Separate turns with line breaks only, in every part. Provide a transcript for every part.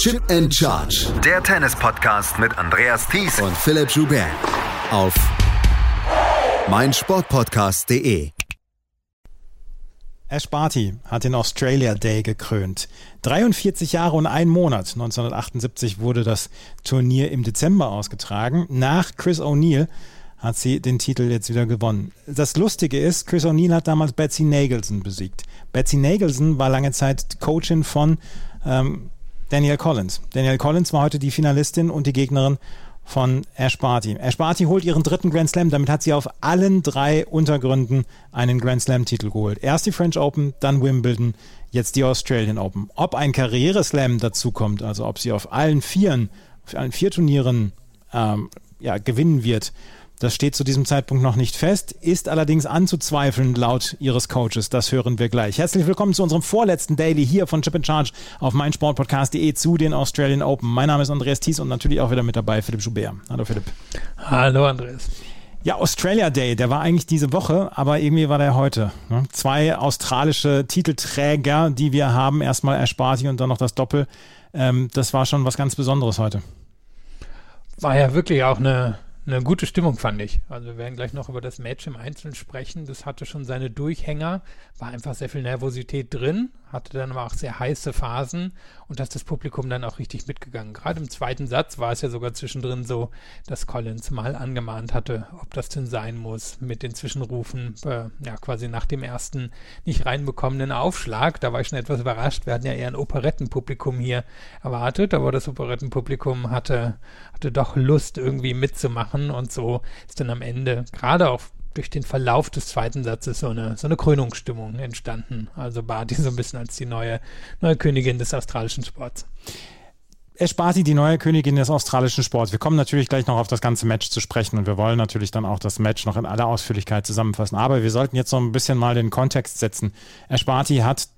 Chip and Charge.
Der Tennis-Podcast mit Andreas Thies
und Philipp Joubert. Auf meinsportpodcast.de.
Ash Barty hat den Australia Day gekrönt. 43 Jahre und ein Monat. 1978 wurde das Turnier im Dezember ausgetragen. Nach Chris O'Neill hat sie den Titel jetzt wieder gewonnen. Das Lustige ist, Chris O'Neill hat damals Betsy Nagelson besiegt. Betsy Nagelson war lange Zeit Coachin von ähm, Daniel Collins. Daniel Collins war heute die Finalistin und die Gegnerin von Ash Barty. Ash Barty holt ihren dritten Grand Slam. Damit hat sie auf allen drei Untergründen einen Grand Slam-Titel geholt. Erst die French Open, dann Wimbledon, jetzt die Australian Open. Ob ein Karriere-Slam dazu kommt, also ob sie auf allen Vieren, auf allen vier Turnieren ähm, ja, gewinnen wird, das steht zu diesem Zeitpunkt noch nicht fest, ist allerdings anzuzweifeln laut ihres Coaches. Das hören wir gleich. Herzlich willkommen zu unserem vorletzten Daily hier von Chip in Charge auf meinsportpodcast.de zu den Australian Open. Mein Name ist Andreas Thies und natürlich auch wieder mit dabei Philipp Schubert. Hallo Philipp.
Hallo Andreas.
Ja, Australia Day, der war eigentlich diese Woche, aber irgendwie war der heute. Ne? Zwei australische Titelträger, die wir haben, erstmal Erspati und dann noch das Doppel. Ähm, das war schon was ganz Besonderes heute.
War ja wirklich auch eine eine gute Stimmung, fand ich. Also wir werden gleich noch über das Match im Einzelnen sprechen. Das hatte schon seine Durchhänger, war einfach sehr viel Nervosität drin, hatte dann aber auch sehr heiße Phasen und da ist das Publikum dann auch richtig mitgegangen. Gerade im zweiten Satz war es ja sogar zwischendrin so, dass Collins mal angemahnt hatte, ob das denn sein muss mit den Zwischenrufen, äh, ja quasi nach dem ersten nicht reinbekommenen Aufschlag. Da war ich schon etwas überrascht. Wir hatten ja eher ein Operettenpublikum hier erwartet, aber das Operettenpublikum hatte, hatte doch Lust irgendwie mitzumachen und so ist dann am Ende gerade auch durch den Verlauf des zweiten Satzes so eine, so eine Krönungsstimmung entstanden. Also Barty so ein bisschen als die neue, neue Königin des australischen Sports.
Esparti, die neue Königin des australischen Sports. Wir kommen natürlich gleich noch auf das ganze Match zu sprechen und wir wollen natürlich dann auch das Match noch in aller Ausführlichkeit zusammenfassen. Aber wir sollten jetzt noch ein bisschen mal den Kontext setzen. Esparti hat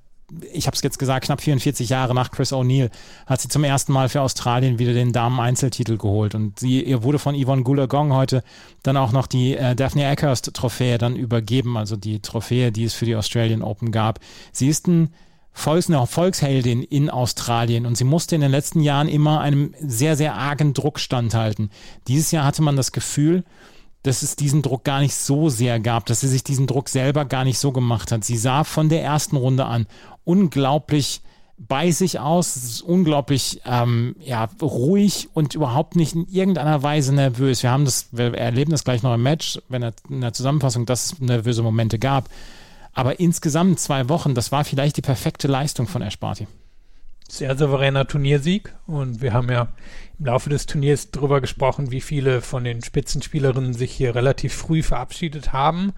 ich habe es jetzt gesagt, knapp 44 Jahre nach Chris O'Neill hat sie zum ersten Mal für Australien wieder den Damen-Einzeltitel geholt. Und sie, ihr wurde von Yvonne Goolagong heute dann auch noch die äh, Daphne Eckhurst-Trophäe dann übergeben, also die Trophäe, die es für die Australian Open gab. Sie ist ein Volks, eine Volksheldin in Australien und sie musste in den letzten Jahren immer einem sehr, sehr argen Druck standhalten. Dieses Jahr hatte man das Gefühl, dass es diesen Druck gar nicht so sehr gab, dass sie sich diesen Druck selber gar nicht so gemacht hat. Sie sah von der ersten Runde an unglaublich bei sich aus, unglaublich ähm, ja, ruhig und überhaupt nicht in irgendeiner Weise nervös. Wir haben das, wir erleben das gleich noch im Match, wenn er in der Zusammenfassung, dass es nervöse Momente gab. Aber insgesamt zwei Wochen, das war vielleicht die perfekte Leistung von Ash Barty.
Sehr souveräner Turniersieg und wir haben ja im Laufe des Turniers darüber gesprochen, wie viele von den Spitzenspielerinnen sich hier relativ früh verabschiedet haben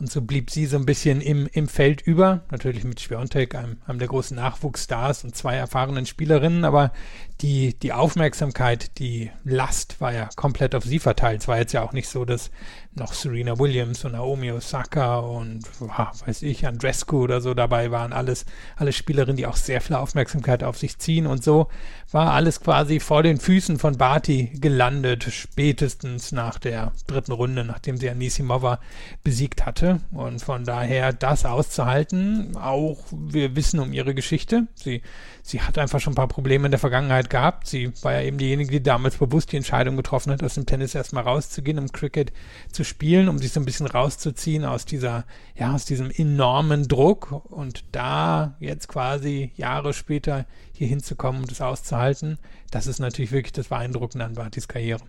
und so blieb sie so ein bisschen im, im Feld über. Natürlich mit Schwerontek, einem, einem der großen Nachwuchsstars und zwei erfahrenen Spielerinnen. Aber die, die Aufmerksamkeit, die Last war ja komplett auf sie verteilt. Es war jetzt ja auch nicht so, dass noch Serena Williams und Naomi Osaka und weiß ich, Andrescu oder so dabei waren. Alles, alle Spielerinnen, die auch sehr viel Aufmerksamkeit auf sich ziehen. Und so war alles quasi vor den Füßen von Barty gelandet, spätestens nach der dritten Runde, nachdem sie Anisimova besiegt hatte. Und von daher das auszuhalten, auch wir wissen um ihre Geschichte. Sie sie hat einfach schon ein paar Probleme in der Vergangenheit gehabt. Sie war ja eben diejenige, die damals bewusst die Entscheidung getroffen hat, aus dem Tennis erstmal rauszugehen, um Cricket zu spielen, um sich so ein bisschen rauszuziehen aus dieser, ja, aus diesem enormen Druck und da jetzt quasi Jahre später hier hinzukommen und das auszuhalten, das ist natürlich wirklich das Beeindruckende an Bartis Karriere.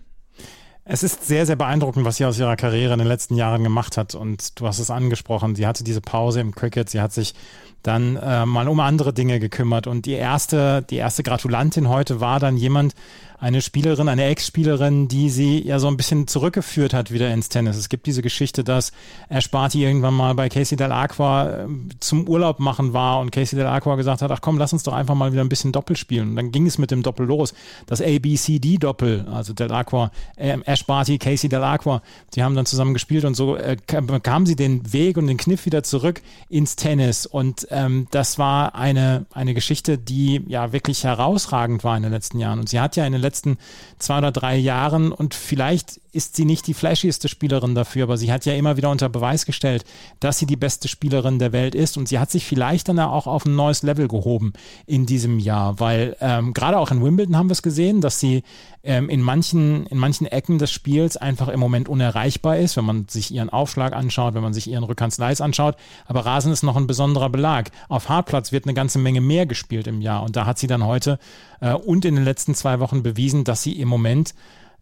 Es ist sehr, sehr beeindruckend, was sie aus ihrer Karriere in den letzten Jahren gemacht hat. Und du hast es angesprochen, sie hatte diese Pause im Cricket, sie hat sich dann äh, mal um andere Dinge gekümmert. Und die erste, die erste Gratulantin heute war dann jemand, eine Spielerin, eine Ex-Spielerin, die sie ja so ein bisschen zurückgeführt hat wieder ins Tennis. Es gibt diese Geschichte, dass Ash Barty irgendwann mal bei Casey Del Aqua ähm, zum Urlaub machen war und Casey Del Aqua gesagt hat, ach komm, lass uns doch einfach mal wieder ein bisschen Doppel spielen. Und dann ging es mit dem Doppel los. Das ABCD-Doppel, also Del Aqua, äh, Ash Barty, Casey Del Aqua, die haben dann zusammen gespielt und so äh, kam sie den Weg und den Kniff wieder zurück ins Tennis. Und ähm, das war eine, eine Geschichte, die ja wirklich herausragend war in den letzten Jahren. Und sie hat ja in den letzten zwei oder drei Jahren und vielleicht ist sie nicht die flashieste Spielerin dafür, aber sie hat ja immer wieder unter Beweis gestellt, dass sie die beste Spielerin der Welt ist und sie hat sich vielleicht dann auch auf ein neues Level gehoben in diesem Jahr, weil ähm, gerade auch in Wimbledon haben wir es gesehen, dass sie ähm, in, manchen, in manchen Ecken des Spiels einfach im Moment unerreichbar ist, wenn man sich ihren Aufschlag anschaut, wenn man sich ihren Rückhandslice anschaut. Aber Rasen ist noch ein besonderer Belag. Auf Hartplatz wird eine ganze Menge mehr gespielt im Jahr und da hat sie dann heute äh, und in den letzten zwei Wochen bewiesen, dass sie im Moment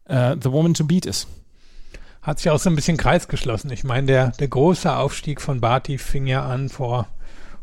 äh, the woman to beat ist
hat sich auch so ein bisschen Kreis geschlossen. Ich meine, der, der große Aufstieg von Barty fing ja an vor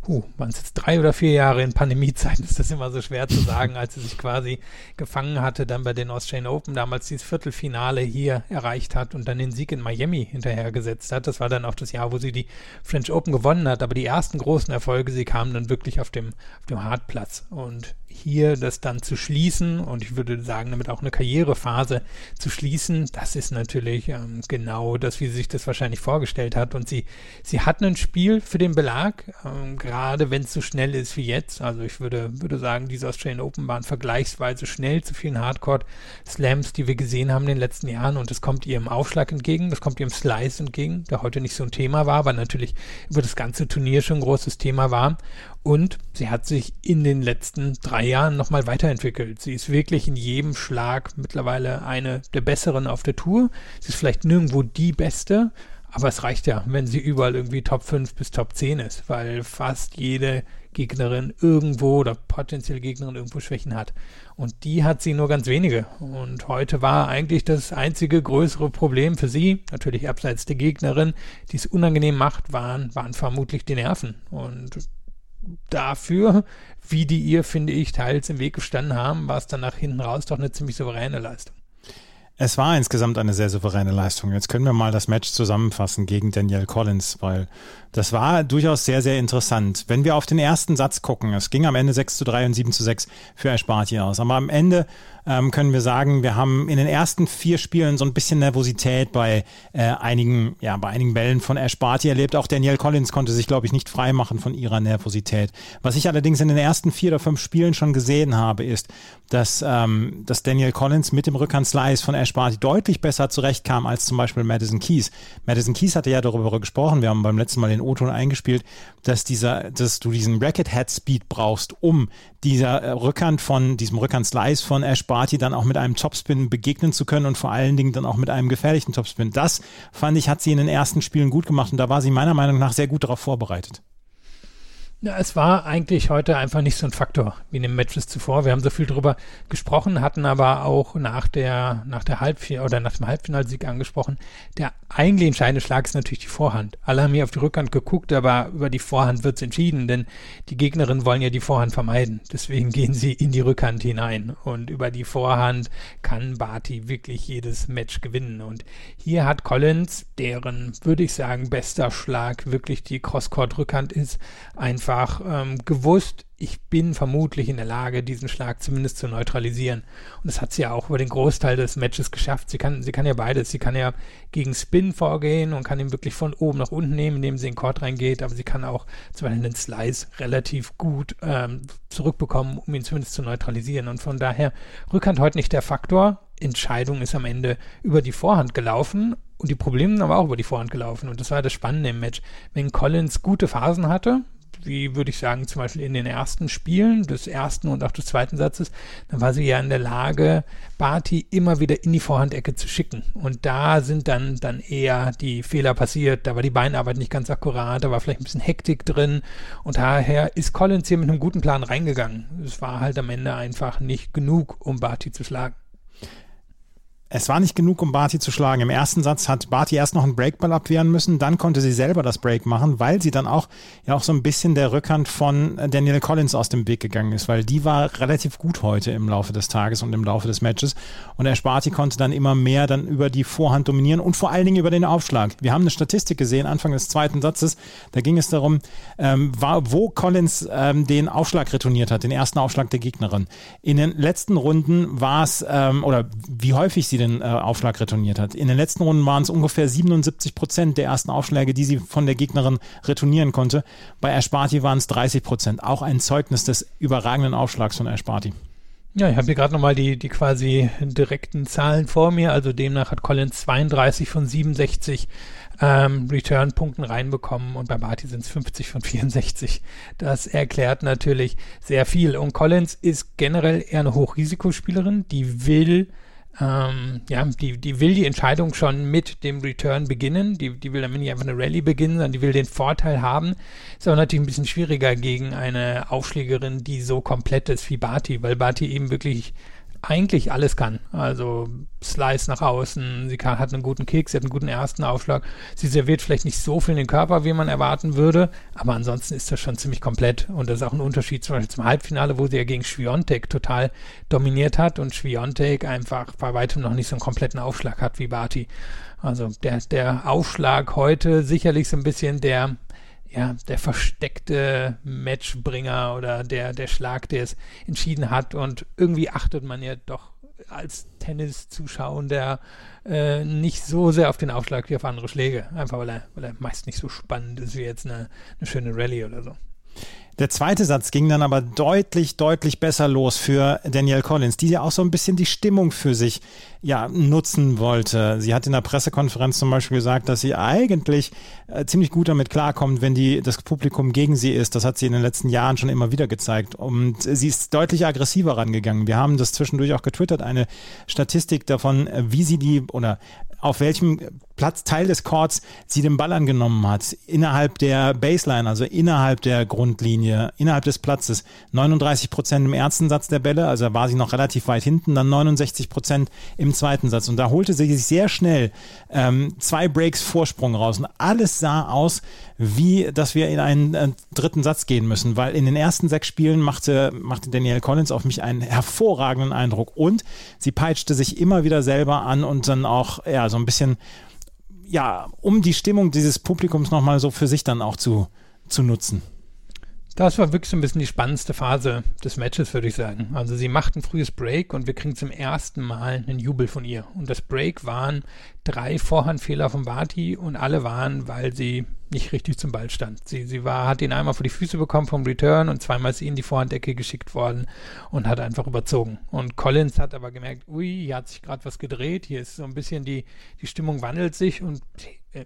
huh, waren es jetzt drei oder vier Jahre in Pandemiezeiten, ist das immer so schwer zu sagen, als sie sich quasi gefangen hatte, dann bei den Australian Open damals dieses Viertelfinale hier erreicht hat und dann den Sieg in Miami hinterhergesetzt hat. Das war dann auch das Jahr, wo sie die French Open gewonnen hat, aber die ersten großen Erfolge, sie kamen dann wirklich auf dem, auf dem Hartplatz und hier das dann zu schließen und ich würde sagen, damit auch eine Karrierephase zu schließen, das ist natürlich ähm, genau das, wie sie sich das wahrscheinlich vorgestellt hat. Und sie, sie hat ein Spiel für den Belag, ähm, gerade wenn es so schnell ist wie jetzt. Also ich würde, würde sagen, diese Australian Open waren vergleichsweise schnell zu vielen Hardcore-Slams, die wir gesehen haben in den letzten Jahren. Und das kommt ihrem Aufschlag entgegen, das kommt ihrem Slice entgegen, der heute nicht so ein Thema war, aber natürlich über das ganze Turnier schon ein großes Thema war. Und sie hat sich in den letzten drei Jahren nochmal weiterentwickelt. Sie ist wirklich in jedem Schlag mittlerweile eine der besseren auf der Tour. Sie ist vielleicht nirgendwo die beste, aber es reicht ja, wenn sie überall irgendwie Top 5 bis Top 10 ist, weil fast jede Gegnerin irgendwo oder potenzielle Gegnerin irgendwo Schwächen hat. Und die hat sie nur ganz wenige. Und heute war eigentlich das einzige größere Problem für sie, natürlich abseits der Gegnerin, die es unangenehm macht, waren, waren vermutlich die Nerven. Und dafür, wie die ihr, finde ich, teils im Weg gestanden haben, war es dann nach hinten raus doch eine ziemlich souveräne Leistung.
Es war insgesamt eine sehr souveräne Leistung. Jetzt können wir mal das Match zusammenfassen gegen Danielle Collins, weil das war durchaus sehr, sehr interessant. Wenn wir auf den ersten Satz gucken, es ging am Ende 6 zu 3 und 7 zu 6 für Esparti aus. Aber am Ende ähm, können wir sagen, wir haben in den ersten vier Spielen so ein bisschen Nervosität bei äh, einigen, ja, bei einigen Bällen von Barty erlebt. Auch Danielle Collins konnte sich, glaube ich, nicht frei machen von ihrer Nervosität. Was ich allerdings in den ersten vier oder fünf Spielen schon gesehen habe, ist, dass, ähm, dass Daniel Collins mit dem Rückhand-Slice von Barty deutlich besser zurechtkam als zum Beispiel Madison Keys. Madison Keys hatte ja darüber gesprochen, wir haben beim letzten Mal den O-Ton eingespielt, dass dieser, dass du diesen Racket-Head-Speed brauchst, um dieser äh, Rückhand von, diesem Rückhand-Slice von Ash Barty dann auch mit einem Topspin begegnen zu können und vor allen Dingen dann auch mit einem gefährlichen Topspin. Das fand ich, hat sie in den ersten Spielen gut gemacht und da war sie meiner Meinung nach sehr gut darauf vorbereitet.
Ja, es war eigentlich heute einfach nicht so ein Faktor wie in den Matches zuvor. Wir haben so viel drüber gesprochen, hatten aber auch nach der, nach der Halbfinal oder nach dem Halbfinalsieg angesprochen. Der eigentlich entscheidende Schlag ist natürlich die Vorhand. Alle haben hier auf die Rückhand geguckt, aber über die Vorhand wird es entschieden, denn die Gegnerinnen wollen ja die Vorhand vermeiden. Deswegen gehen sie in die Rückhand hinein. Und über die Vorhand kann Barty wirklich jedes Match gewinnen. Und hier hat Collins, deren, würde ich sagen, bester Schlag wirklich die Crosscourt-Rückhand ist, einfach einfach ähm, gewusst, ich bin vermutlich in der Lage, diesen Schlag zumindest zu neutralisieren. Und das hat sie ja auch über den Großteil des Matches geschafft. Sie kann, sie kann ja beides. Sie kann ja gegen Spin vorgehen und kann ihn wirklich von oben nach unten nehmen, indem sie in den Court reingeht, aber sie kann auch zum Beispiel den Slice relativ gut ähm, zurückbekommen, um ihn zumindest zu neutralisieren. Und von daher Rückhand heute nicht der Faktor. Entscheidung ist am Ende über die Vorhand gelaufen und die Probleme aber auch über die Vorhand gelaufen. Und das war das Spannende im Match. Wenn Collins gute Phasen hatte, wie würde ich sagen, zum Beispiel in den ersten Spielen des ersten und auch des zweiten Satzes, dann war sie ja in der Lage, Barty immer wieder in die Vorhandecke zu schicken. Und da sind dann, dann eher die Fehler passiert. Da war die Beinarbeit nicht ganz akkurat, da war vielleicht ein bisschen Hektik drin. Und daher ist Collins hier mit einem guten Plan reingegangen. Es war halt am Ende einfach nicht genug, um Barty zu schlagen.
Es war nicht genug, um Barty zu schlagen. Im ersten Satz hat Barty erst noch einen Breakball abwehren müssen, dann konnte sie selber das Break machen, weil sie dann auch ja auch so ein bisschen der Rückhand von Daniel Collins aus dem Weg gegangen ist, weil die war relativ gut heute im Laufe des Tages und im Laufe des Matches und der Barty konnte dann immer mehr dann über die Vorhand dominieren und vor allen Dingen über den Aufschlag. Wir haben eine Statistik gesehen Anfang des zweiten Satzes, da ging es darum, ähm, war, wo Collins ähm, den Aufschlag retourniert hat, den ersten Aufschlag der Gegnerin. In den letzten Runden war es ähm, oder wie häufig sie sie den äh, Aufschlag retourniert hat. In den letzten Runden waren es ungefähr 77 Prozent der ersten Aufschläge, die sie von der Gegnerin retournieren konnte. Bei Ashparty waren es 30 Prozent. Auch ein Zeugnis des überragenden Aufschlags von Ashparty.
Ja, ich habe hier gerade nochmal die, die quasi direkten Zahlen vor mir. Also demnach hat Collins 32 von 67 ähm, Return-Punkten reinbekommen und bei Barty sind es 50 von 64. Das erklärt natürlich sehr viel. Und Collins ist generell eher eine Hochrisikospielerin, die will ähm, ja, die, die will die Entscheidung schon mit dem Return beginnen. Die, die will damit nicht einfach eine Rallye beginnen, sondern die will den Vorteil haben. Ist aber natürlich ein bisschen schwieriger gegen eine Aufschlägerin, die so komplett ist wie Barty, weil Barty eben wirklich eigentlich alles kann. Also Slice nach außen, sie kann, hat einen guten Kick, sie hat einen guten ersten Aufschlag. Sie serviert vielleicht nicht so viel in den Körper, wie man erwarten würde, aber ansonsten ist das schon ziemlich komplett. Und das ist auch ein Unterschied zum Beispiel zum Halbfinale, wo sie ja gegen Schwiontek total dominiert hat und Schwiontek einfach bei weitem noch nicht so einen kompletten Aufschlag hat wie Barty. Also der, der Aufschlag heute sicherlich so ein bisschen der ja, der versteckte Matchbringer oder der, der Schlag, der es entschieden hat. Und irgendwie achtet man ja doch als Tennis-Zuschauender äh, nicht so sehr auf den Aufschlag wie auf andere Schläge. Einfach weil er, weil er meist nicht so spannend ist wie jetzt eine, eine schöne Rallye oder so.
Der zweite Satz ging dann aber deutlich, deutlich besser los für Danielle Collins, die ja auch so ein bisschen die Stimmung für sich ja, nutzen wollte. Sie hat in der Pressekonferenz zum Beispiel gesagt, dass sie eigentlich äh, ziemlich gut damit klarkommt, wenn die, das Publikum gegen sie ist. Das hat sie in den letzten Jahren schon immer wieder gezeigt. Und sie ist deutlich aggressiver rangegangen. Wir haben das zwischendurch auch getwittert, eine Statistik davon, wie sie die oder auf welchem Platz, Teil des Chords sie den Ball angenommen hat. Innerhalb der Baseline, also innerhalb der Grundlinie, innerhalb des Platzes. 39 Prozent im ersten Satz der Bälle, also war sie noch relativ weit hinten, dann 69 Prozent im zweiten Satz. Und da holte sie sich sehr schnell ähm, zwei Breaks Vorsprung raus. Und alles sah aus, wie dass wir in einen äh, dritten Satz gehen müssen, weil in den ersten sechs Spielen machte, machte Danielle Collins auf mich einen hervorragenden Eindruck. Und sie peitschte sich immer wieder selber an und dann auch ja, so ein bisschen ja, um die Stimmung dieses Publikums nochmal so für sich dann auch zu, zu nutzen.
Das war wirklich so ein bisschen die spannendste Phase des Matches, würde ich sagen. Also sie macht ein frühes Break und wir kriegen zum ersten Mal einen Jubel von ihr. Und das Break waren drei Vorhandfehler von Barty und alle waren, weil sie nicht richtig zum Ball stand. Sie, sie war, hat ihn einmal vor die Füße bekommen vom Return und zweimal ist sie in die Vorhandecke geschickt worden und hat einfach überzogen. Und Collins hat aber gemerkt, ui, hier hat sich gerade was gedreht, hier ist so ein bisschen die, die Stimmung wandelt sich und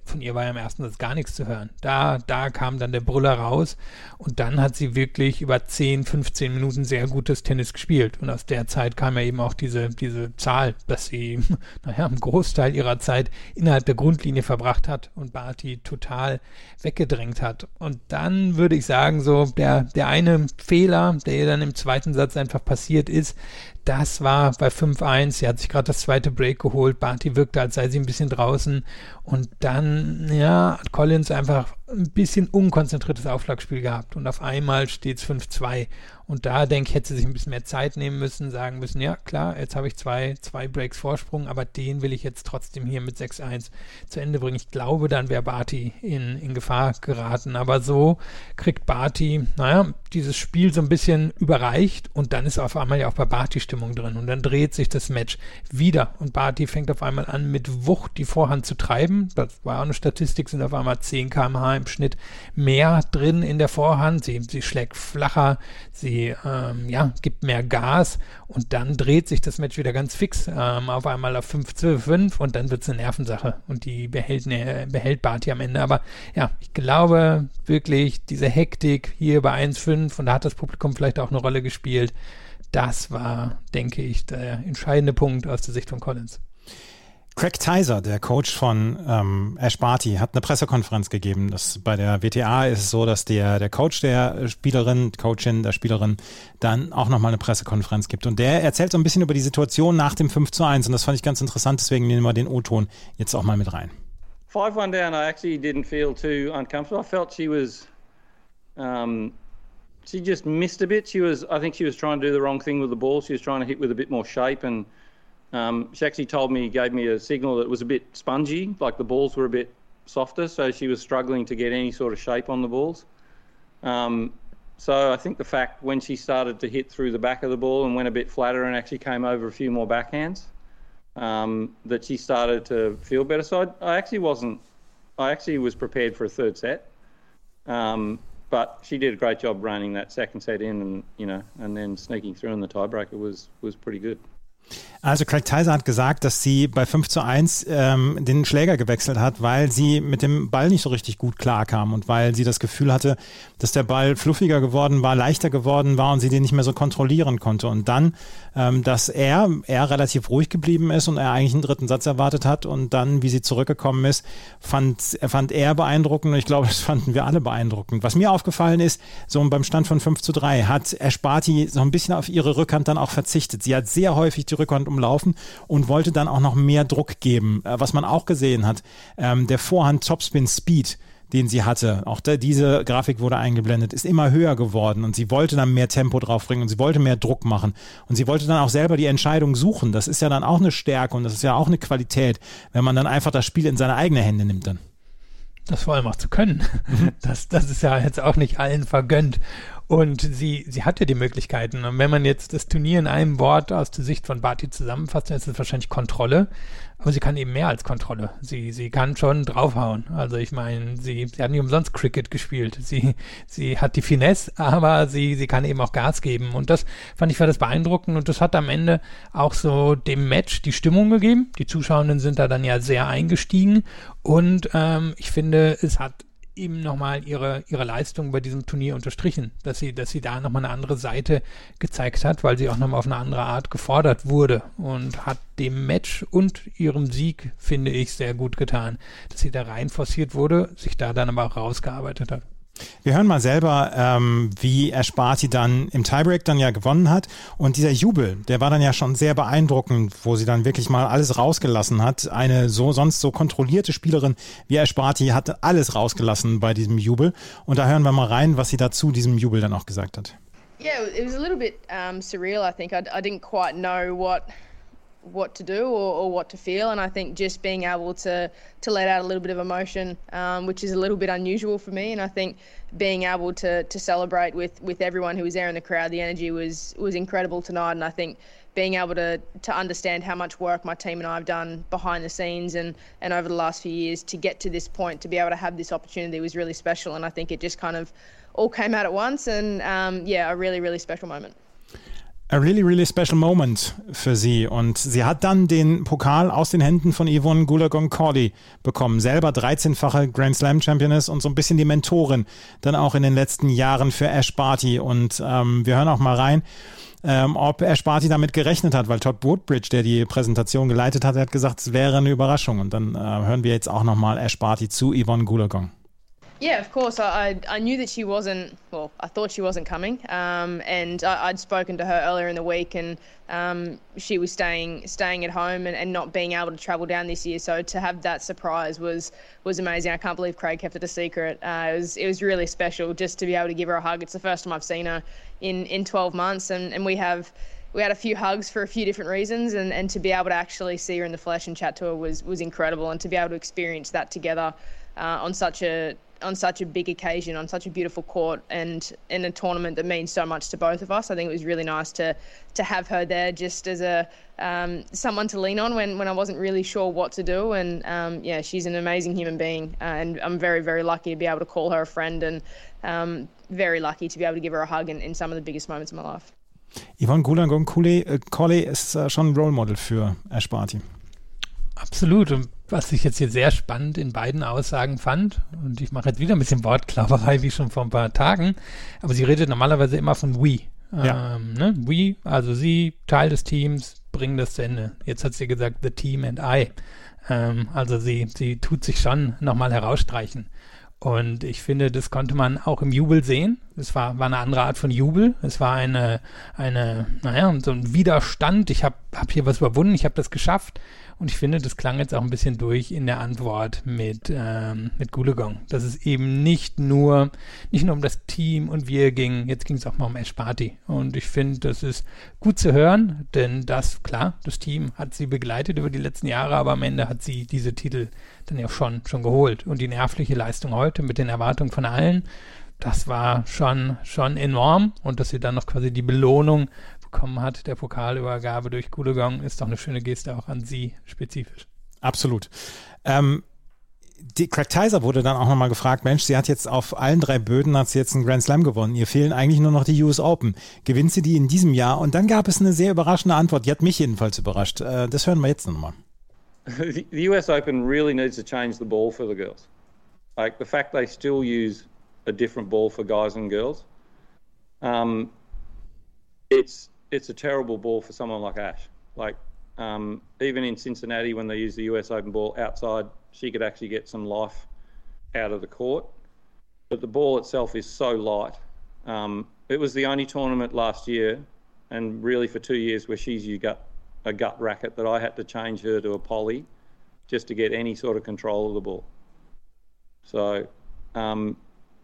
von ihr war ja im ersten Satz gar nichts zu hören. Da, da kam dann der Brüller raus und dann hat sie wirklich über 10, 15 Minuten sehr gutes Tennis gespielt. Und aus der Zeit kam ja eben auch diese, diese Zahl, dass sie, naja, einen Großteil ihrer Zeit innerhalb der Grundlinie verbracht hat und Barty total weggedrängt hat. Und dann würde ich sagen, so der, der eine Fehler, der ihr dann im zweiten Satz einfach passiert ist, das war bei 5-1. Sie hat sich gerade das zweite Break geholt. Barty wirkte, als sei sie ein bisschen draußen. Und dann, ja, hat Collins einfach ein bisschen unkonzentriertes Aufschlagspiel gehabt. Und auf einmal steht es 5-2. Und da denke ich, hätte sie sich ein bisschen mehr Zeit nehmen müssen, sagen müssen, ja klar, jetzt habe ich zwei, zwei Breaks Vorsprung, aber den will ich jetzt trotzdem hier mit 6-1 zu Ende bringen. Ich glaube, dann wäre Barty in, in Gefahr geraten. Aber so kriegt Barty, naja, dieses Spiel so ein bisschen überreicht und dann ist auf einmal ja auch bei Barty Stimmung drin. Und dann dreht sich das Match wieder. Und Barty fängt auf einmal an, mit Wucht die Vorhand zu treiben. Das war auch eine Statistik, sind auf einmal 10 km/h im Schnitt mehr drin in der Vorhand. Sie, sie schlägt flacher, sie ähm, ja, gibt mehr Gas und dann dreht sich das Match wieder ganz fix ähm, auf einmal auf 5 zu 5 und dann wird es eine Nervensache und die behält, ne, behält Barty am Ende. Aber ja, ich glaube wirklich, diese Hektik hier bei 1-5 und da hat das Publikum vielleicht auch eine Rolle gespielt. Das war, denke ich, der entscheidende Punkt aus der Sicht von Collins.
Craig Tyser, der Coach von ähm, Ash Barty, hat eine Pressekonferenz gegeben. Das, bei der WTA ist es so, dass der, der Coach der Spielerin, Coachin der Spielerin, dann auch nochmal eine Pressekonferenz gibt. Und der erzählt so ein bisschen über die Situation nach dem 5 zu 1. Und das fand ich ganz interessant, deswegen nehmen wir den O-Ton jetzt auch mal mit rein.
5-1 down, I actually didn't feel too uncomfortable. I felt she was, um, she just missed a bit. She was, I think she was trying to do the wrong thing with the ball. She was trying to hit with a bit more shape and Um, she actually told me, gave me a signal that was a bit spongy, like the balls were a bit softer, so she was struggling to get any sort of shape on the balls. Um, so I think the fact when she started to hit through the back of the ball and went a bit flatter and actually came over a few more backhands, um, that she started to feel better. So I, I, actually wasn't, I actually was prepared for a third set. Um, but she did a great job reining that second set in, and you know, and then sneaking through in the tiebreaker was was pretty good.
Also Craig Tyser hat gesagt, dass sie bei 5 zu 1 ähm, den Schläger gewechselt hat, weil sie mit dem Ball nicht so richtig gut klarkam und weil sie das Gefühl hatte, dass der Ball fluffiger geworden war, leichter geworden war und sie den nicht mehr so kontrollieren konnte. Und dann, ähm, dass er, er relativ ruhig geblieben ist und er eigentlich einen dritten Satz erwartet hat und dann, wie sie zurückgekommen ist, fand, fand er beeindruckend und ich glaube, das fanden wir alle beeindruckend. Was mir aufgefallen ist, so beim Stand von 5 zu 3 hat Ersparti so ein bisschen auf ihre Rückhand dann auch verzichtet. Sie hat sehr häufig die Rückhand umlaufen und wollte dann auch noch mehr Druck geben. Äh, was man auch gesehen hat, ähm, der Vorhand Topspin Speed, den sie hatte, auch der, diese Grafik wurde eingeblendet, ist immer höher geworden und sie wollte dann mehr Tempo draufbringen und sie wollte mehr Druck machen und sie wollte dann auch selber die Entscheidung suchen. Das ist ja dann auch eine Stärke und das ist ja auch eine Qualität, wenn man dann einfach das Spiel in seine eigene Hände nimmt dann.
Das vor allem auch zu können. Mhm. Das, das ist ja jetzt auch nicht allen vergönnt. Und sie, sie hatte die Möglichkeiten. Und wenn man jetzt das Turnier in einem Wort aus der Sicht von Barty zusammenfasst, dann ist es wahrscheinlich Kontrolle. Aber sie kann eben mehr als Kontrolle. Sie, sie kann schon draufhauen. Also ich meine, sie, sie hat nicht umsonst Cricket gespielt. Sie, sie hat die Finesse, aber sie, sie kann eben auch Gas geben. Und das fand ich war das beeindruckend. Und das hat am Ende auch so dem Match die Stimmung gegeben. Die Zuschauenden sind da dann ja sehr eingestiegen. Und ähm, ich finde, es hat eben nochmal ihre, ihre Leistung bei diesem Turnier unterstrichen, dass sie, dass sie da nochmal eine andere Seite gezeigt hat, weil sie auch nochmal auf eine andere Art gefordert wurde und hat dem Match und ihrem Sieg, finde ich, sehr gut getan, dass sie da rein forciert wurde, sich da dann aber auch rausgearbeitet hat.
Wir hören mal selber, ähm, wie Ersparti dann im Tiebreak dann ja gewonnen hat. Und dieser Jubel, der war dann ja schon sehr beeindruckend, wo sie dann wirklich mal alles rausgelassen hat. Eine so sonst so kontrollierte Spielerin wie Ersparti hat alles rausgelassen bei diesem Jubel. Und da hören wir mal rein, was sie dazu diesem Jubel dann auch gesagt hat.
Yeah, it was a little bit um, surreal. I think I, I didn't quite know what what to do or, or, what to feel. And I think just being able to to let out a little bit of emotion, um, which is a little bit unusual for me. And I think being able to to celebrate with with everyone who was there in the crowd, the energy was was incredible tonight. And I think being able to to understand how much work my team and I have done behind the scenes and and over the last few years to get to this point, to be able to have this opportunity was really special. And I think it just kind of all came out at once. And um, yeah, a really really special moment.
A really, really special moment für sie. Und sie hat dann den Pokal aus den Händen von Yvonne Goolagong-Corley bekommen. Selber 13-fache Grand Slam Championess und so ein bisschen die Mentorin dann auch in den letzten Jahren für Ash Barty. Und ähm, wir hören auch mal rein, ähm, ob Ash Barty damit gerechnet hat, weil Todd Woodbridge, der die Präsentation geleitet hat, hat gesagt, es wäre eine Überraschung. Und dann äh, hören wir jetzt auch nochmal Ash Barty zu Yvonne Goolagong.
Yeah, of course. I, I knew that she wasn't, well, I thought she wasn't coming. Um, and I, would spoken to her earlier in the week, and um, she was staying staying at home and, and not being able to travel down this year. So to have that surprise was was amazing. I can't believe Craig kept it a secret. Uh, it, was, it was really special just to be able to give her a hug. It's the first time I've seen her in, in 12 months, and, and we have we had a few hugs for a few different reasons and, and to be able to actually see her in the flesh and chat to her was was incredible and to be able to experience that together uh, on such a on such a big occasion, on such a beautiful court, and in a tournament that means so much to both of us. I think it was really nice to to have her there, just as a um, someone to lean on when when I wasn't really sure what to do. And um, yeah, she's an amazing human being, uh, and I'm very very lucky to be able to call her a friend, and um, very lucky to be able to give her a hug in, in some of the biggest moments of my life.
Yvonne Gulangon Colley ist äh, schon ein Role Model für Ash Barty.
Absolut. Und was ich jetzt hier sehr spannend in beiden Aussagen fand, und ich mache jetzt wieder ein bisschen Wortklauberei wie schon vor ein paar Tagen, aber sie redet normalerweise immer von we. Ja. Ähm, ne? We, also sie, Teil des Teams, bringen das zu Ende. Jetzt hat sie gesagt, the team and I. Ähm, also sie, sie tut sich schon nochmal herausstreichen. Und ich finde, das konnte man auch im Jubel sehen. Es war, war eine andere Art von Jubel. Es war eine, eine, naja, so ein Widerstand. Ich habe hab hier was überwunden, ich habe das geschafft. Und ich finde, das klang jetzt auch ein bisschen durch in der Antwort mit, ähm, mit Gulegong. Dass es eben nicht nur, nicht nur um das Team und wir ging, jetzt ging es auch mal um Ash Party. Und ich finde, das ist gut zu hören, denn das, klar, das Team hat sie begleitet über die letzten Jahre, aber am Ende hat sie diese Titel dann ja schon, schon geholt. Und die nervliche Leistung heute mit den Erwartungen von allen, das war schon, schon enorm. Und dass sie dann noch quasi die Belohnung bekommen hat, der Pokalübergabe durch Gulegong, ist doch eine schöne Geste auch an sie spezifisch.
Absolut. Ähm, die Craig Tyser wurde dann auch nochmal gefragt, Mensch, sie hat jetzt auf allen drei Böden hat sie jetzt einen Grand Slam gewonnen. Ihr fehlen eigentlich nur noch die US Open. Gewinnt sie die in diesem Jahr? Und dann gab es eine sehr überraschende Antwort. Die hat mich jedenfalls überrascht. Äh, das hören wir jetzt nochmal.
The US Open really needs to change the ball for the girls. Like the fact they still use a different ball for guys and girls. Um, it's it's a terrible ball for someone like Ash. Like um, even in Cincinnati, when they use the US Open ball outside, she could actually get some life out of the court. But the ball itself is so light. Um, it was the only tournament last year, and really for two years, where she's you got a gut racket that I had to change her to a poly just to get any sort of control of the ball. So um,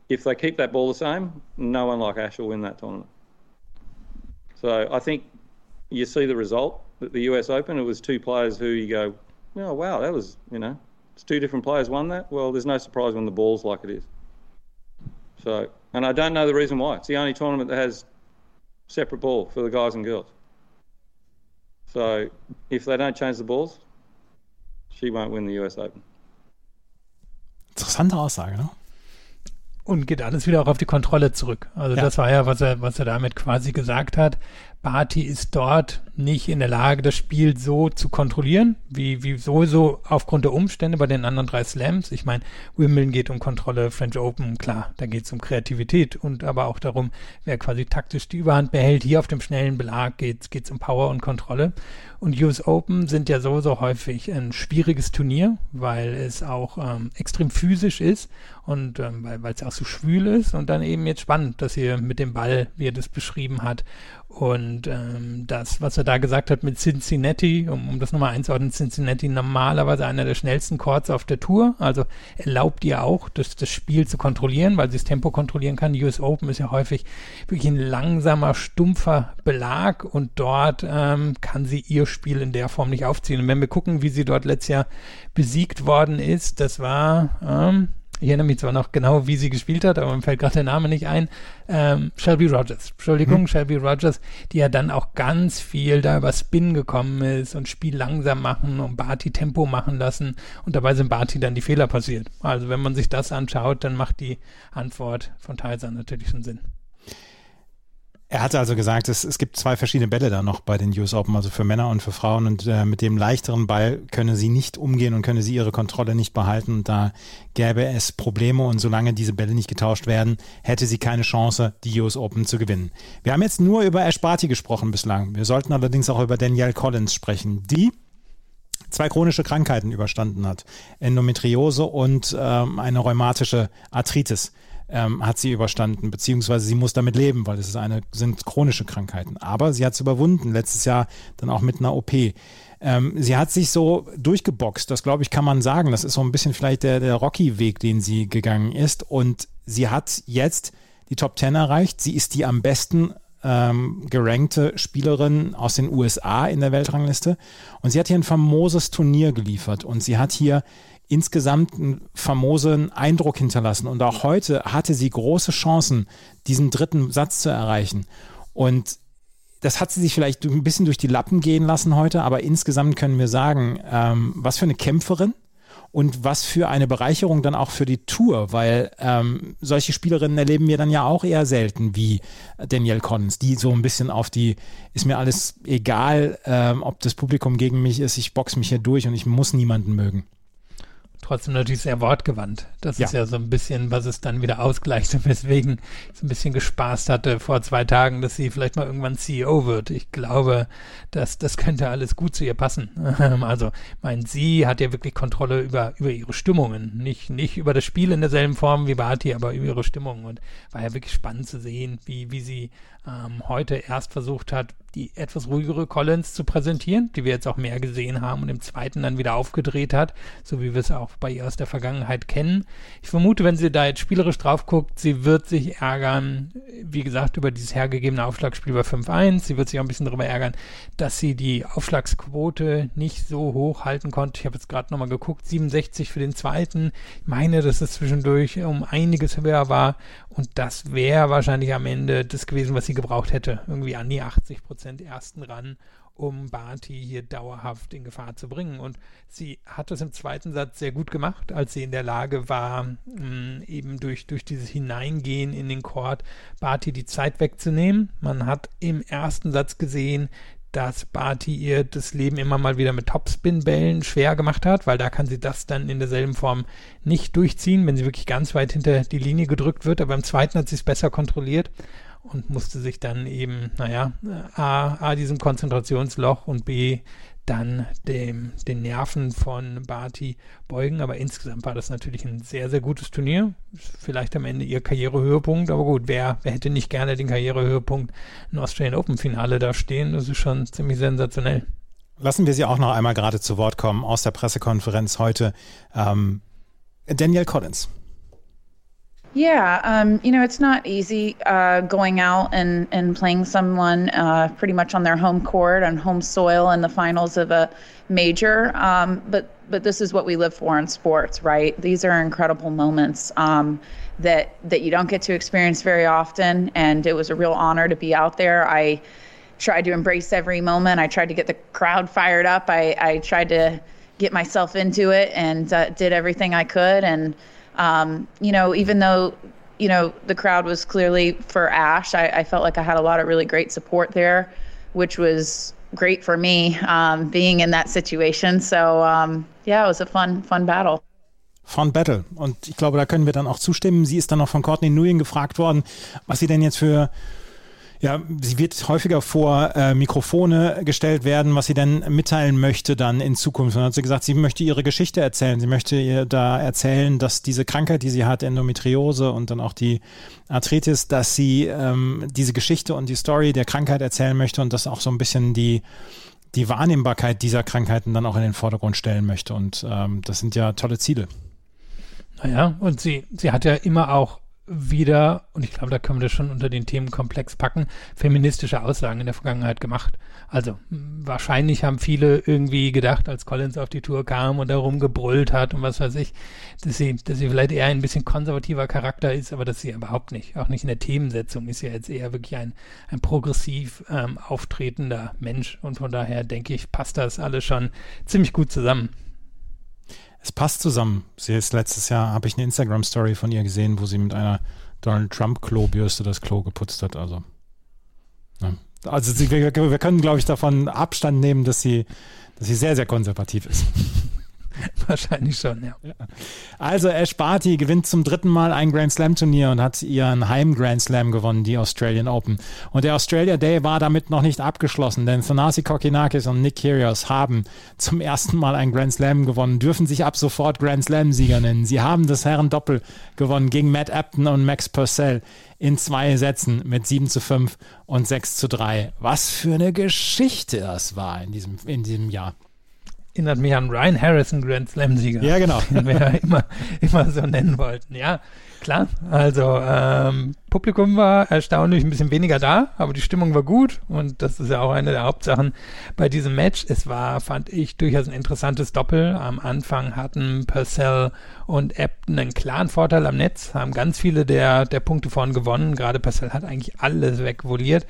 if they keep that ball the same, no one like Ash will win that tournament. So I think you see the result at the US Open. It was two players who you go, oh wow, that was you know, it's two different players won that. Well, there's no surprise when the ball's like it is. So, and I don't know the reason why. It's the only tournament that has separate ball for the guys and girls. So, if they don't change the balls, she won't win the US Open.
Interessante Aussage, ne?
Und geht alles wieder auch auf die Kontrolle zurück. Also ja. das war ja, was er, was er damit quasi gesagt hat. Barty ist dort nicht in der Lage, das Spiel so zu kontrollieren, wie, wie sowieso aufgrund der Umstände bei den anderen drei Slams. Ich meine, Wimbledon geht um Kontrolle, French Open, klar, da geht es um Kreativität und aber auch darum, wer quasi taktisch die Überhand behält. Hier auf dem schnellen Belag geht es um Power und Kontrolle. Und US Open sind ja sowieso häufig ein schwieriges Turnier, weil es auch ähm, extrem physisch ist und ähm, weil es auch so schwül ist und dann eben jetzt spannend, dass ihr mit dem Ball, wie er das beschrieben hat, und ähm, das, was er da gesagt hat mit Cincinnati, um, um das nochmal einzuordnen, Cincinnati normalerweise einer der schnellsten Chords auf der Tour, also erlaubt ihr auch, das, das Spiel zu kontrollieren, weil sie das Tempo kontrollieren kann. US Open ist ja häufig wirklich ein langsamer, stumpfer Belag und dort ähm, kann sie ihr Spiel in der Form nicht aufziehen. Und wenn wir gucken, wie sie dort letztes Jahr besiegt worden ist, das war ähm, ich erinnere mich zwar noch genau, wie sie gespielt hat, aber mir fällt gerade der Name nicht ein, ähm, Shelby Rogers. Entschuldigung, hm. Shelby Rogers, die ja dann auch ganz viel da über Spin gekommen ist und Spiel langsam machen und Barty Tempo machen lassen und dabei sind Barty dann die Fehler passiert. Also wenn man sich das anschaut, dann macht die Antwort von Tyson natürlich schon Sinn.
Er hatte also gesagt, es, es gibt zwei verschiedene Bälle da noch bei den US Open, also für Männer und für Frauen. Und äh, mit dem leichteren Ball könne sie nicht umgehen und könne sie ihre Kontrolle nicht behalten. Und da gäbe es Probleme. Und solange diese Bälle nicht getauscht werden, hätte sie keine Chance, die US Open zu gewinnen. Wir haben jetzt nur über Ash Barty gesprochen bislang. Wir sollten allerdings auch über Danielle Collins sprechen, die zwei chronische Krankheiten überstanden hat. Endometriose und ähm, eine rheumatische Arthritis ähm, hat sie überstanden, beziehungsweise sie muss damit leben, weil es eine, sind chronische Krankheiten. Aber sie hat es überwunden, letztes Jahr dann auch mit einer OP. Ähm, sie hat sich so durchgeboxt, das glaube ich, kann man sagen. Das ist so ein bisschen vielleicht der, der Rocky-Weg, den sie gegangen ist. Und sie hat jetzt die Top Ten erreicht. Sie ist die am besten ähm, gerankte Spielerin aus den USA in der Weltrangliste. Und sie hat hier ein famoses Turnier geliefert. Und sie hat hier insgesamt einen famosen Eindruck hinterlassen. Und auch heute hatte sie große Chancen, diesen dritten Satz zu erreichen. Und das hat sie sich vielleicht ein bisschen durch die Lappen gehen lassen heute, aber insgesamt können wir sagen, ähm, was für eine Kämpferin und was für eine Bereicherung dann auch für die Tour, weil ähm, solche Spielerinnen erleben wir dann ja auch eher selten wie Danielle Collins, die so ein bisschen auf die, ist mir alles egal, ähm, ob das Publikum gegen mich ist, ich boxe mich hier durch und ich muss niemanden mögen
trotzdem natürlich sehr wortgewandt. Das ja. ist ja so ein bisschen, was es dann wieder ausgleicht und weswegen ich so ein bisschen gespaßt hatte vor zwei Tagen, dass sie vielleicht mal irgendwann CEO wird. Ich glaube, dass das könnte alles gut zu ihr passen. also, mein, sie hat ja wirklich Kontrolle über, über ihre Stimmungen. Nicht, nicht über das Spiel in derselben Form wie Barty, aber über ihre Stimmung. Und war ja wirklich spannend zu sehen, wie, wie sie ähm, heute erst versucht hat, die etwas ruhigere Collins zu präsentieren, die wir jetzt auch mehr gesehen haben und im zweiten dann wieder aufgedreht hat, so wie wir es auch bei ihr aus der Vergangenheit kennen. Ich vermute, wenn sie da jetzt spielerisch drauf guckt, sie wird sich ärgern, wie gesagt, über dieses hergegebene Aufschlagspiel bei 5-1. Sie wird sich auch ein bisschen darüber ärgern, dass sie die Aufschlagsquote nicht so hoch halten konnte. Ich habe jetzt gerade nochmal geguckt, 67 für den zweiten. Ich meine, dass es zwischendurch um einiges höher war und das wäre wahrscheinlich am Ende das gewesen, was sie gebraucht hätte. Irgendwie an die 80 Prozent ersten ran, um Barty hier dauerhaft in Gefahr zu bringen. Und sie hat das im zweiten Satz sehr gut gemacht, als sie in der Lage war, mh, eben durch, durch dieses Hineingehen in den Court Barty die Zeit wegzunehmen. Man hat im ersten Satz gesehen, dass Barty ihr das Leben immer mal wieder mit Topspin-Bällen schwer gemacht hat, weil da kann sie das dann in derselben Form nicht durchziehen, wenn sie wirklich ganz weit hinter die Linie gedrückt wird. Aber im zweiten hat sie es besser kontrolliert und musste sich dann eben, naja, A, A diesem Konzentrationsloch und B dann dem, den Nerven von Barty beugen. Aber insgesamt war das natürlich ein sehr, sehr gutes Turnier. Vielleicht am Ende ihr Karrierehöhepunkt. Aber gut, wer, wer hätte nicht gerne den Karrierehöhepunkt im Australian Open Finale da stehen? Das ist schon ziemlich sensationell.
Lassen wir sie auch noch einmal gerade zu Wort kommen aus der Pressekonferenz heute. Ähm, Danielle Collins.
Yeah, um, you know, it's not easy uh, going out and, and playing someone uh, pretty much on their home court, on home soil in the finals of a major. Um, but but this is what we live for in sports, right? These are incredible moments um, that that you don't get to experience very often, and it was a real honor to be out there. I tried to embrace every moment. I tried to get the crowd fired up. I, I tried to get myself into it and uh, did everything I could and um, you know, even though you know the crowd was clearly for Ash, I, I, felt like I had a lot of really great support there, which was great for me um, being in that situation. So um, yeah, it was a fun, fun battle.
Fun Battle. Und ich glaube, da können wir dann auch zustimmen. Sie ist dann noch von Courtney Nguyen gefragt worden, was sie denn jetzt für ja, sie wird häufiger vor äh, Mikrofone gestellt werden, was sie denn mitteilen möchte dann in Zukunft. Und dann hat sie gesagt, sie möchte ihre Geschichte erzählen. Sie möchte ihr da erzählen, dass diese Krankheit, die sie hat, Endometriose und dann auch die Arthritis, dass sie ähm, diese Geschichte und die Story der Krankheit erzählen möchte und das auch so ein bisschen die die Wahrnehmbarkeit dieser Krankheiten dann auch in den Vordergrund stellen möchte. Und ähm, das sind ja tolle Ziele.
Naja, und sie, sie hat ja immer auch wieder, und ich glaube, da können wir das schon unter den Themenkomplex packen, feministische Aussagen in der Vergangenheit gemacht. Also wahrscheinlich haben viele irgendwie gedacht, als Collins auf die Tour kam und da rumgebrüllt hat und was weiß ich, dass sie, dass sie vielleicht eher ein bisschen konservativer Charakter ist, aber das ist sie überhaupt nicht. Auch nicht in der Themensetzung ist sie jetzt eher wirklich ein, ein progressiv ähm, auftretender Mensch und von daher denke ich, passt das alles schon ziemlich gut zusammen
es passt zusammen. Sie ist letztes Jahr, habe ich eine Instagram-Story von ihr gesehen, wo sie mit einer Donald Trump-Klobürste das Klo geputzt hat. Also, ja. also sie, wir, wir können, glaube ich, davon Abstand nehmen, dass sie, dass sie sehr, sehr konservativ ist.
Wahrscheinlich schon, ja.
Also Ash Barty gewinnt zum dritten Mal ein Grand Slam Turnier und hat ihren Heim Grand Slam gewonnen, die Australian Open. Und der Australia Day war damit noch nicht abgeschlossen, denn Thanasi Kokinakis und Nick Kyrgios haben zum ersten Mal ein Grand Slam gewonnen, dürfen sich ab sofort Grand Slam Sieger nennen. Sie haben das Herren Doppel gewonnen gegen Matt Apton und Max Purcell in zwei Sätzen mit 7 zu 5 und 6 zu 3. Was für eine Geschichte das war in diesem, in diesem Jahr
erinnert mich an Ryan Harrison, Grand Slam-Sieger.
Ja, genau.
Den wir ja immer, immer so nennen wollten. Ja, klar. Also, ähm, Publikum war erstaunlich ein bisschen weniger da, aber die Stimmung war gut und das ist ja auch eine der Hauptsachen bei diesem Match. Es war, fand ich, durchaus ein interessantes Doppel. Am Anfang hatten Purcell und Epton einen klaren Vorteil am Netz, haben ganz viele der, der Punkte vorn gewonnen. Gerade Purcell hat eigentlich alles wegvoliert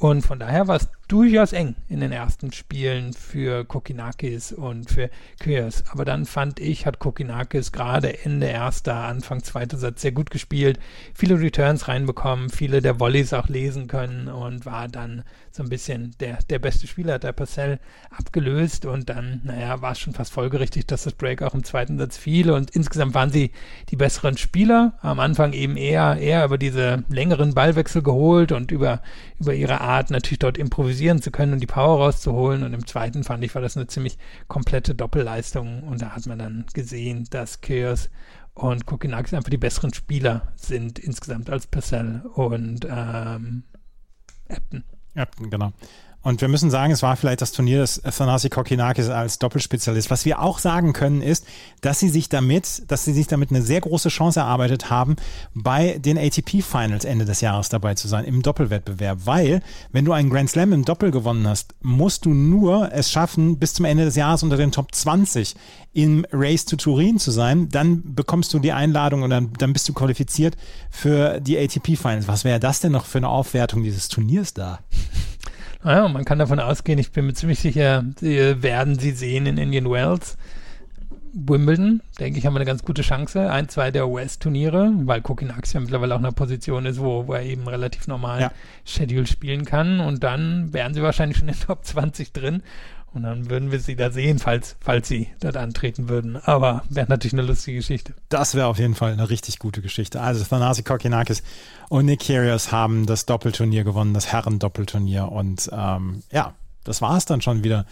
und von daher war es durchaus eng in den ersten Spielen für Kokinakis und für Kyrgios. Aber dann fand ich, hat Kokinakis gerade Ende erster, Anfang zweiter Satz sehr gut gespielt, viele Returns reinbekommen, viele der Volleys auch lesen können und war dann so ein bisschen der, der beste Spieler, der Parcell abgelöst und dann, naja, war es schon fast folgerichtig, dass das Break auch im zweiten Satz fiel und insgesamt waren sie die besseren Spieler. Am Anfang eben eher, eher über diese längeren Ballwechsel geholt und über, über ihre Art natürlich dort improvisieren zu können und die Power rauszuholen und im zweiten fand ich, war das eine ziemlich komplette Doppelleistung und da hat man dann gesehen, dass Chaos und Kokinakis einfach die besseren Spieler sind insgesamt als Purcell und ähm, Apton.
Ja, genau. Und wir müssen sagen, es war vielleicht das Turnier des Thanasi Kokinakis als Doppelspezialist. Was wir auch sagen können, ist, dass sie sich damit, dass sie sich damit eine sehr große Chance erarbeitet haben, bei den ATP Finals Ende des Jahres dabei zu sein, im Doppelwettbewerb. Weil, wenn du einen Grand Slam im Doppel gewonnen hast, musst du nur es schaffen, bis zum Ende des Jahres unter den Top 20 im Race to Turin zu sein. Dann bekommst du die Einladung und dann, dann bist du qualifiziert für die ATP Finals. Was wäre das denn noch für eine Aufwertung dieses Turniers da?
Naja, man kann davon ausgehen, ich bin mir ziemlich sicher, sie werden sie sehen in Indian Wells. Wimbledon, denke ich, haben wir eine ganz gute Chance. Ein, zwei der US-Turniere, weil Kokinax ja mittlerweile auch in einer Position ist, wo, wo er eben relativ normal ja. Schedule spielen kann. Und dann wären sie wahrscheinlich schon in den Top 20 drin. Und dann würden wir sie da sehen, falls, falls sie dort antreten würden. Aber wäre natürlich eine lustige Geschichte.
Das wäre auf jeden Fall eine richtig gute Geschichte. Also Thanasi Kokinakis und Nick Kyrgios haben das Doppelturnier gewonnen, das Herren-Doppelturnier. Und ähm, ja, das war es dann schon wieder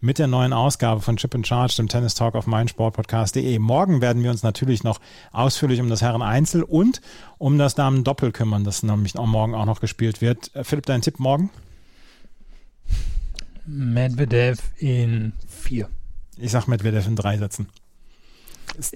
mit der neuen Ausgabe von Chip in Charge, dem Tennis Talk auf meinsportpodcast.de. Morgen werden wir uns natürlich noch ausführlich um das Herren Einzel und um das Damen Doppel kümmern, das nämlich auch morgen auch noch gespielt wird. Äh, Philipp, dein Tipp morgen?
Medvedev in vier.
Ich sag Medvedev in drei Sätzen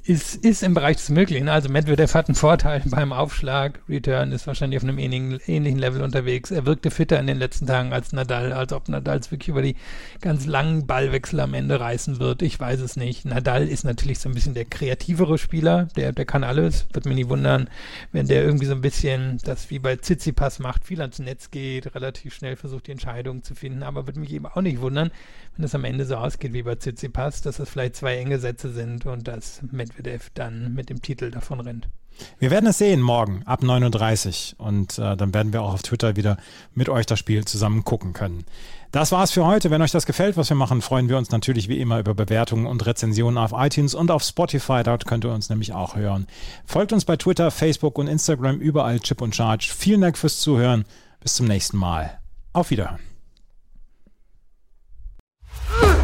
ist, ist im Bereich des Möglichen. Also Medvedev hat einen Vorteil beim Aufschlag. Return ist wahrscheinlich auf einem ähnlichen, ähnlichen Level unterwegs. Er wirkte fitter in den letzten Tagen als Nadal, als ob Nadal es wirklich über die ganz langen Ballwechsel am Ende reißen wird. Ich weiß es nicht. Nadal ist natürlich so ein bisschen der kreativere Spieler. Der, der kann alles. Wird mir nie wundern, wenn der irgendwie so ein bisschen das wie bei Tsitsipas macht, viel ans Netz geht, relativ schnell versucht, die Entscheidung zu finden. Aber wird mich eben auch nicht wundern, wenn es am Ende so ausgeht wie bei Tsitsipas, dass es vielleicht zwei enge Sätze sind und dass Medvedev dann mit dem Titel davon rennt.
Wir werden es sehen morgen ab 9.30 Uhr und äh, dann werden wir auch auf Twitter wieder mit euch das Spiel zusammen gucken können. Das war's für heute. Wenn euch das gefällt, was wir machen, freuen wir uns natürlich wie immer über Bewertungen und Rezensionen auf iTunes und auf Spotify. Dort könnt ihr uns nämlich auch hören. Folgt uns bei Twitter, Facebook und Instagram überall Chip und Charge. Vielen Dank fürs Zuhören. Bis zum nächsten Mal. Auf Wiederhören.